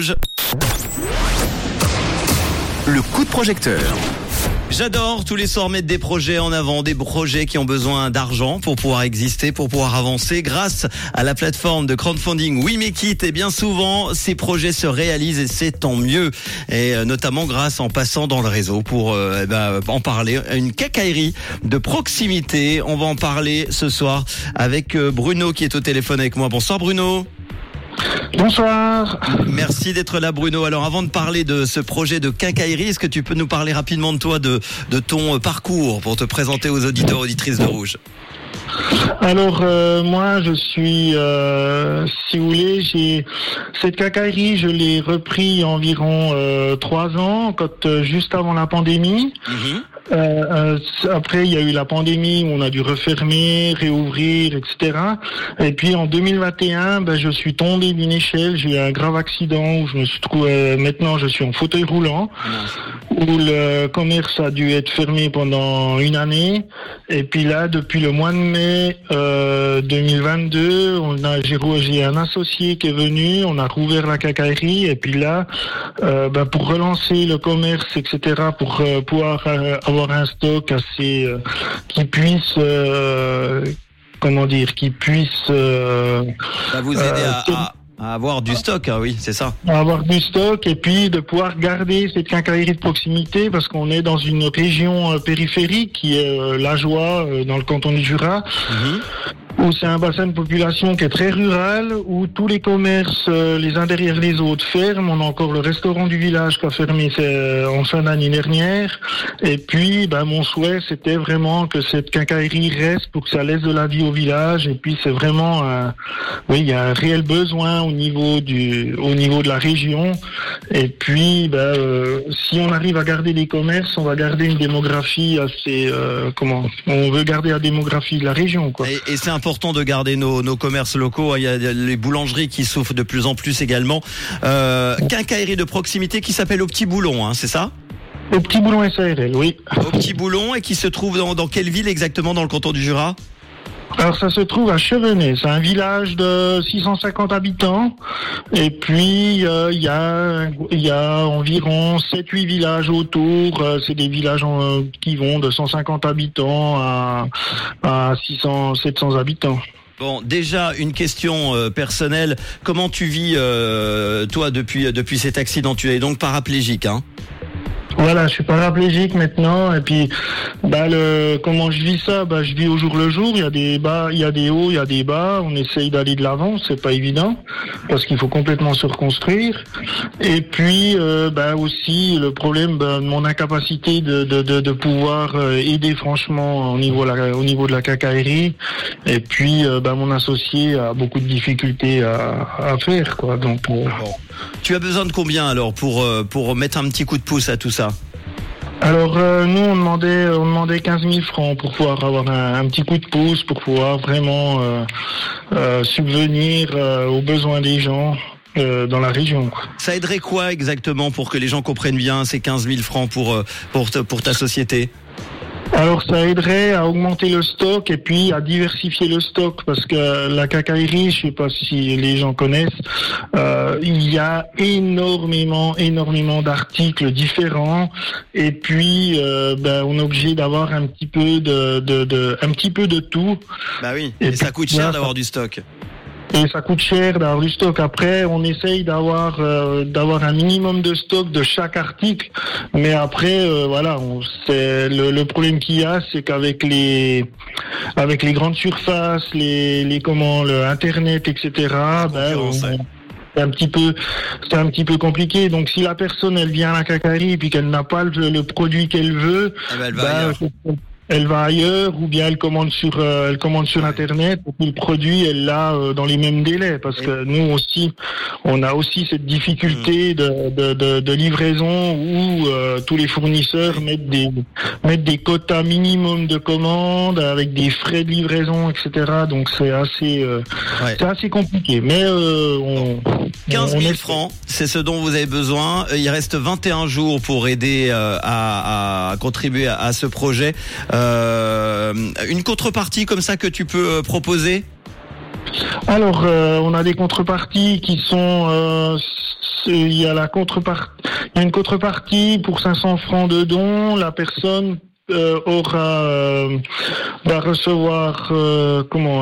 Rouge. Le coup de projecteur. J'adore tous les soirs mettre des projets en avant, des projets qui ont besoin d'argent pour pouvoir exister, pour pouvoir avancer. Grâce à la plateforme de crowdfunding We Make It, et bien souvent, ces projets se réalisent et c'est tant mieux. Et euh, notamment grâce en passant dans le réseau pour euh, eh ben, en parler. Une cacaillerie de proximité. On va en parler ce soir avec euh, Bruno qui est au téléphone avec moi. Bonsoir Bruno. Bonsoir. Merci d'être là Bruno. Alors avant de parler de ce projet de quincaillerie, est-ce que tu peux nous parler rapidement de toi, de, de ton parcours pour te présenter aux auditeurs auditrices de Rouge? Alors euh, moi je suis, euh, si vous voulez, j'ai cette quincaillerie, je l'ai repris environ euh, trois ans, quand juste avant la pandémie. Mhm. Euh, après, il y a eu la pandémie où on a dû refermer, réouvrir, etc. Et puis en 2021, ben, je suis tombé d'une échelle. J'ai eu un grave accident où je me suis trouvé. maintenant, je suis en fauteuil roulant, où le commerce a dû être fermé pendant une année. Et puis là, depuis le mois de mai euh, 2022, on a j'ai un associé qui est venu. On a rouvert la cacaillerie. Et puis là, euh, ben, pour relancer le commerce, etc., pour euh, pouvoir euh, avoir un stock assez euh, qui puisse euh, comment dire qui puisse euh, vous aider à, avoir du stock, hein, oui, c'est ça. avoir du stock et puis de pouvoir garder cette quincaillerie de proximité parce qu'on est dans une région périphérique qui est la joie dans le canton du Jura. Mhm où c'est un bassin de population qui est très rural, où tous les commerces, euh, les uns derrière les autres, ferment. On a encore le restaurant du village qui a fermé euh, en fin d'année dernière. Et puis, ben, mon souhait, c'était vraiment que cette quincaillerie reste pour que ça laisse de la vie au village. Et puis, c'est vraiment, oui, il y a un réel besoin au niveau du, au niveau de la région. Et puis, ben, euh, si on arrive à garder les commerces, on va garder une démographie assez, comment, on veut garder la démographie de la région, quoi. Et c'est important de garder nos, nos, commerces locaux. Il y a les boulangeries qui souffrent de plus en plus également. Euh, quincaillerie de proximité qui s'appelle Au Petit Boulon, hein, c'est ça? Au Petit Boulon SARL, oui. Au Petit Boulon et qui se trouve dans, dans quelle ville exactement dans le canton du Jura? Alors ça se trouve à Chevenay, c'est un village de 650 habitants. Et puis euh, il y, a, y a environ 7-8 villages autour. Euh, c'est des villages qui vont de 150 habitants à, à 600, 700 habitants. Bon, déjà une question euh, personnelle. Comment tu vis, toi, depuis depuis cet accident? Tu es donc paraplégique, hein? Voilà, je suis paraplégique maintenant et puis bah comment je vis ça? Bah je vis au jour le jour. Il y a des bas, il y a des hauts, il y a des bas. On essaye d'aller de l'avant, c'est pas évident parce qu'il faut complètement se reconstruire. Et puis euh, bah aussi le problème bah, de mon incapacité de, de, de, pouvoir euh, aider franchement au niveau au niveau de la cacaillerie. Et puis euh, mon associé a beaucoup de difficultés à, à faire quoi. Donc tu as besoin de combien alors pour pour mettre un petit coup de pouce à tout ça? Alors euh, nous on demandait on demandait 15 000 francs pour pouvoir avoir un, petit coup de pouce pour pouvoir vraiment euh, euh, subvenir aux besoins des gens dans la région. Ça aiderait quoi exactement pour que les gens comprennent bien ces 15 000 francs pour pour, pour ta société? Alors ça aiderait à augmenter le stock et puis à diversifier le stock parce que la cacaillerie, je sais pas si les gens connaissent, euh, il y a énormément, énormément d'articles différents et puis euh, ben, on est obligé d'avoir un petit peu de, de, de, un petit peu de tout. Bah oui. Et, ça coûte cher d'avoir du stock et ça coûte cher d'avoir du stock. Après, on essaye d'avoir euh, d'avoir un minimum de stock de chaque article, mais après, euh, voilà, on, le, le, problème qu'il y a, c'est qu'avec les avec les grandes surfaces, les les comment, le internet, etc. Ben, c'est un petit peu c'est un petit peu compliqué donc si la personne elle vient à la cacarie et puis qu'elle n'a pas le, produit qu'elle veut eh ben, elle va ben, elle va ailleurs ou bien elle commande sur euh, elle commande sur internet et puis le produit elle l'a euh, dans les mêmes délais. Parce que nous aussi on a aussi cette difficulté mm. de, de, de, livraison où euh, tous les fournisseurs mettent des mettent des quotas minimum de commandes avec des frais de livraison etc donc c'est assez c'est assez compliqué. Mais on 15 000 francs c'est ce dont vous avez besoin. Il reste 21 jours pour aider à, à, contribuer à, ce projet. Euh, une contrepartie comme ça que tu peux euh, proposer? Alors, euh, on a des contreparties qui sont. euh, il y a la contrepartie. Il y a une contrepartie pour 500 francs de dons. La personne euh, aura euh, va recevoir euh, comment